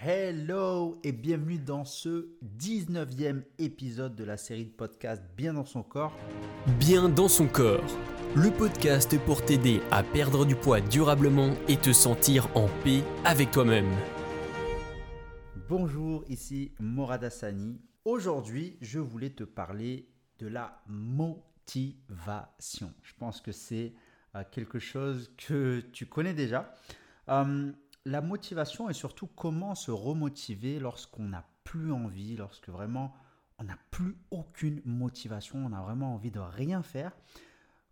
Hello et bienvenue dans ce 19e épisode de la série de podcasts Bien dans son corps. Bien dans son corps, le podcast pour t'aider à perdre du poids durablement et te sentir en paix avec toi-même. Bonjour, ici Morad Hassani. Aujourd'hui, je voulais te parler de la motivation. Je pense que c'est euh, quelque chose que tu connais déjà. Euh, la motivation et surtout comment se remotiver lorsqu'on n'a plus envie, lorsque vraiment on n'a plus aucune motivation, on a vraiment envie de rien faire.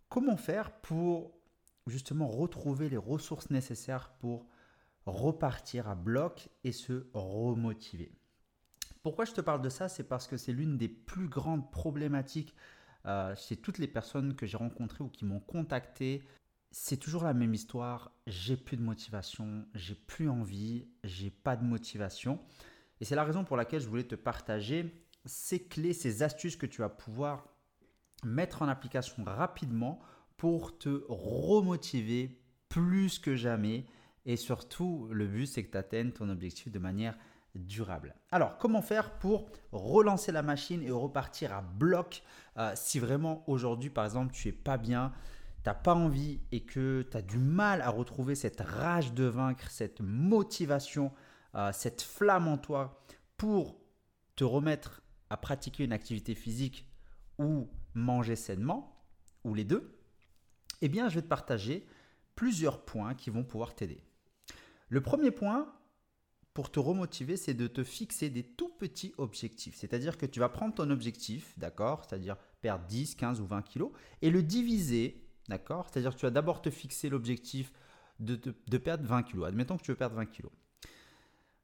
Comment faire pour justement retrouver les ressources nécessaires pour repartir à bloc et se remotiver? Pourquoi je te parle de ça? C'est parce que c'est l'une des plus grandes problématiques euh, chez toutes les personnes que j'ai rencontrées ou qui m'ont contacté c'est toujours la même histoire. J'ai plus de motivation, j'ai plus envie, j'ai pas de motivation. Et c'est la raison pour laquelle je voulais te partager ces clés, ces astuces que tu vas pouvoir mettre en application rapidement pour te remotiver plus que jamais. Et surtout, le but, c'est que tu atteignes ton objectif de manière durable. Alors, comment faire pour relancer la machine et repartir à bloc euh, si vraiment aujourd'hui, par exemple, tu es pas bien, t'as pas envie et que tu as du mal à retrouver cette rage de vaincre, cette motivation, euh, cette flamme en toi pour te remettre à pratiquer une activité physique ou manger sainement, ou les deux, eh bien, je vais te partager plusieurs points qui vont pouvoir t'aider. Le premier point pour te remotiver, c'est de te fixer des tout petits objectifs. C'est-à-dire que tu vas prendre ton objectif, d'accord C'est-à-dire perdre 10, 15 ou 20 kilos, et le diviser D'accord C'est-à-dire que tu vas d'abord te fixer l'objectif de, perdre 20 kg. Admettons que tu veux perdre 20 kg.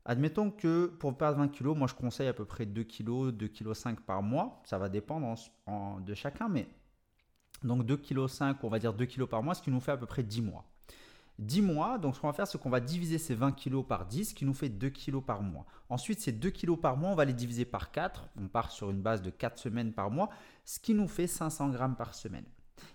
Admettons que pour perdre 20 kg, moi je conseille à peu près 2 kg, 2 kg 5 par mois. Ça va dépendre de chacun, mais donc 2 kg 5, on va dire 2 kg par mois, ce qui nous fait à peu près 10 mois. 10 mois, donc ce qu'on va faire, c'est qu'on va diviser ces 20 kg par 10, ce qui nous fait 2 kg par mois. Ensuite, ces 2 kg par mois, on va les diviser par 4. On part sur une base de 4 semaines par mois, ce qui nous fait 500 grammes par semaine.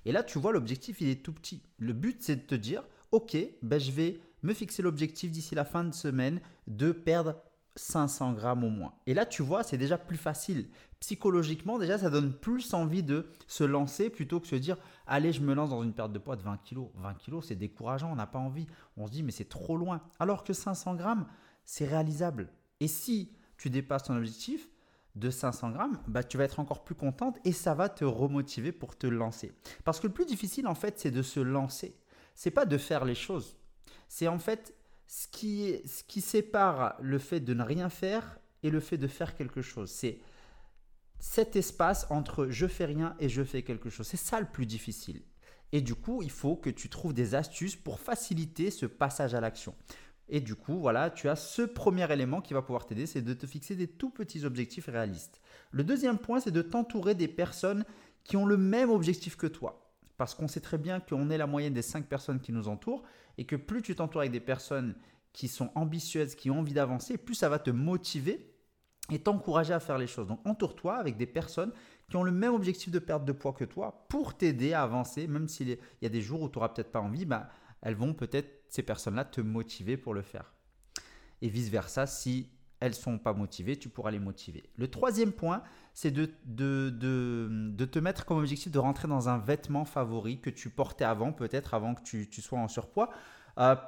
Et là, tu vois, l'objectif, il est tout petit. Le but, c'est de te dire, OK, ben, je vais me fixer l'objectif d'ici la fin de semaine de perdre 500 grammes au moins. Et là, tu vois, c'est déjà plus facile. Psychologiquement, déjà, ça donne plus envie de se lancer plutôt que de se dire, allez, je me lance dans une perte de poids de 20 kg. 20 kg, c'est décourageant, on n'a pas envie. On se dit, mais c'est trop loin. Alors que 500 grammes, c'est réalisable. Et si tu dépasses ton objectif, de 500 grammes, bah, tu vas être encore plus contente et ça va te remotiver pour te lancer. Parce que le plus difficile, en fait, c'est de se lancer. C'est pas de faire les choses. C'est en fait ce qui, ce qui sépare le fait de ne rien faire et le fait de faire quelque chose. C'est cet espace entre je fais rien et je fais quelque chose. C'est ça le plus difficile. Et du coup, il faut que tu trouves des astuces pour faciliter ce passage à l'action. Et du coup, voilà, tu as ce premier élément qui va pouvoir t'aider, c'est de te fixer des tout petits objectifs réalistes. Le deuxième point, c'est de t'entourer des personnes qui ont le même objectif que toi. Parce qu'on sait très bien qu'on est la moyenne des cinq personnes qui nous entourent et que plus tu t'entoures avec des personnes qui sont ambitieuses, qui ont envie d'avancer, plus ça va te motiver et t'encourager à faire les choses. Donc entoure-toi avec des personnes qui ont le même objectif de perte de poids que toi pour t'aider à avancer, même s'il y a des jours où tu n'auras peut-être pas envie, bah, elles vont peut-être, ces personnes-là, te motiver pour le faire. Et vice-versa, si elles ne sont pas motivées, tu pourras les motiver. Le troisième point, c'est de, de, de, te mettre comme objectif de rentrer dans un vêtement favori que tu portais avant, peut-être avant que tu, sois en surpoids,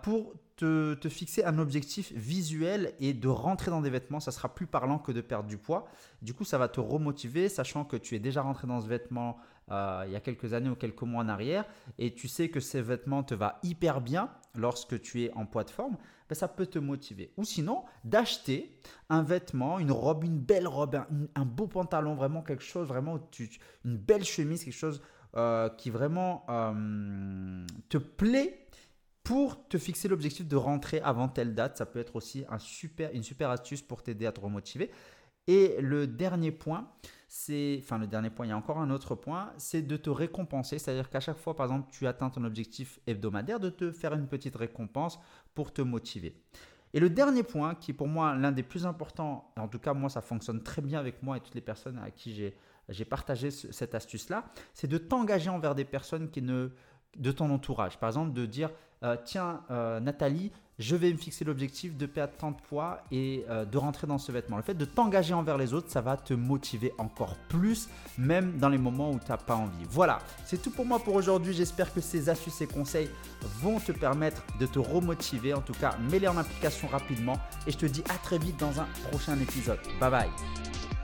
pour te, fixer un objectif visuel et de rentrer dans des vêtements. Ça sera plus parlant que de perdre du poids. Du coup, ça va te remotiver, sachant que tu es déjà rentré dans ce vêtement euh, il y a quelques années ou quelques mois en arrière, et tu sais que ces vêtements te va hyper bien lorsque tu es en poids de forme, ben ça peut te motiver. Ou sinon, d'acheter un vêtement, une robe, une belle robe, un, beau pantalon, vraiment quelque chose, vraiment une belle chemise, quelque chose euh, qui vraiment euh, te plaît pour te fixer l'objectif de rentrer avant telle date. Ça peut être aussi un super, une super astuce pour t'aider à te remotiver. Et le dernier point, c'est, enfin le dernier point, il y a encore un autre point, c'est de te récompenser, c'est-à-dire qu'à chaque fois, par exemple, tu atteins ton objectif hebdomadaire, de te faire une petite récompense pour te motiver. Et le dernier point, qui est pour moi l'un des plus importants, en tout cas moi ça fonctionne très bien avec moi et toutes les personnes à qui j'ai, j'ai partagé cette astuce-là, c'est de t'engager envers des personnes qui ne de ton entourage. Par exemple, de dire, euh, tiens, euh, Nathalie, je vais me fixer l'objectif de perdre tant de poids et euh, de rentrer dans ce vêtement. Le fait de t'engager envers les autres, ça va te motiver encore plus, même dans les moments où tu n'as pas envie. Voilà, c'est tout pour moi pour aujourd'hui. J'espère que ces astuces et conseils vont te permettre de te remotiver. En tout cas, mets-les en application rapidement et je te dis à très vite dans un prochain épisode. Bye bye